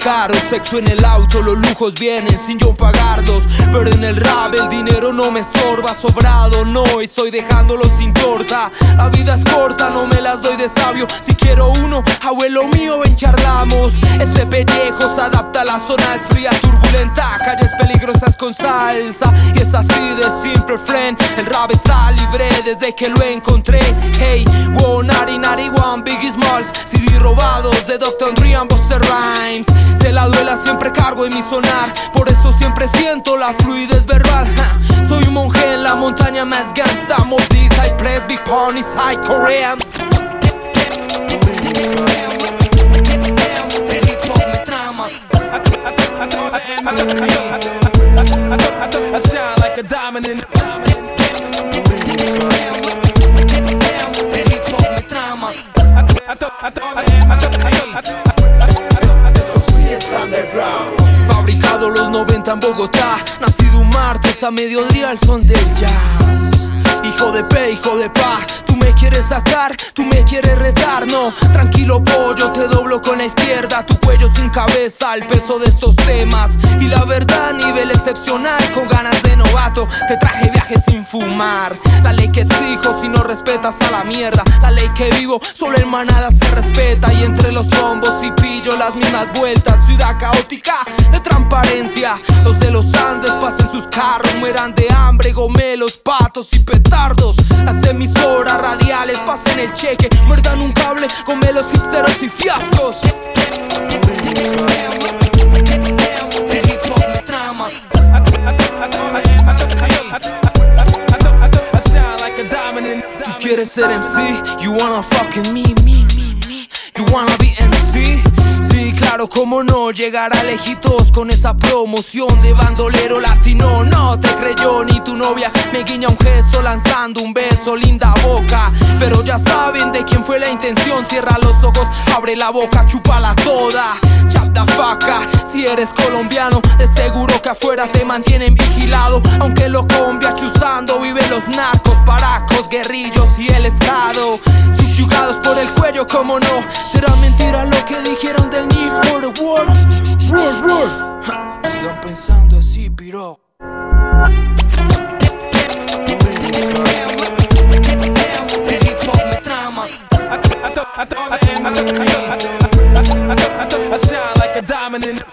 claro, sexo en el auto, los lujos vienen sin yo pagarlos. Pero en el rap el dinero no me estorba, sobrado no, y estoy dejándolo sin torta. La vida es corta, no me las doy de sabio. Si quiero uno, abuelo mío, ven charlamos. Este pellejo se adapta a la zona, es fría, turbulenta, calles peligrosas con salsa. Y es así de simple, friend. El rap está libre desde que lo encontré. Hey, wow, nari, nari, one, Biggie Smalls. CD robados de Dr. Dre and siempre cargo en mi sonar. Por eso siempre siento la fluidez verbal. Soy un monje en la montaña más gangsta. Mob this, I press, big pony, side Korean. I sound like a diamond in los 90 en Bogotá. Nacido un martes a mediodía al son del jazz. Hijo de P, hijo de Pa. Tú me quieres sacar, tú me quieres retar. No, tranquilo pollo, te doblo con la izquierda. Tu cuello sin cabeza, el peso de estos temas. Y la verdad, nivel excepcional, con ganas de novato. Te traje viajes sin fumar. La ley que exijo si no respetas a la mierda. La ley que vivo, solo en manada se respeta. Y entre los bombos y pillo las mismas vueltas. Ciudad caótica de transparencia. Los de los Andes pasen sus carros, mueran de hambre, gomelos, patos y petardos. Las emisoras pasen el cheque, muerdan un cable, gomelos, hipsteros y fiascos. Tú quieres ser MC, you wanna fucking me, me, me, me. You wanna be MC. Claro, cómo no llegar a lejitos con esa promoción de bandolero latino. No te creyó ni tu novia, me guiña un gesto lanzando un beso, linda boca. Pero ya saben de quién fue la intención. Cierra los ojos, abre la boca, chúpala toda. Chapta faca, si eres colombiano, de seguro que afuera te mantienen vigilado. Aunque lo combia chuzando, viven los narcos, paracos, guerrillos y el Estado. Subyugados por el cuello, como no. Será mentira lo pensando así, piro. I sound like a dominant.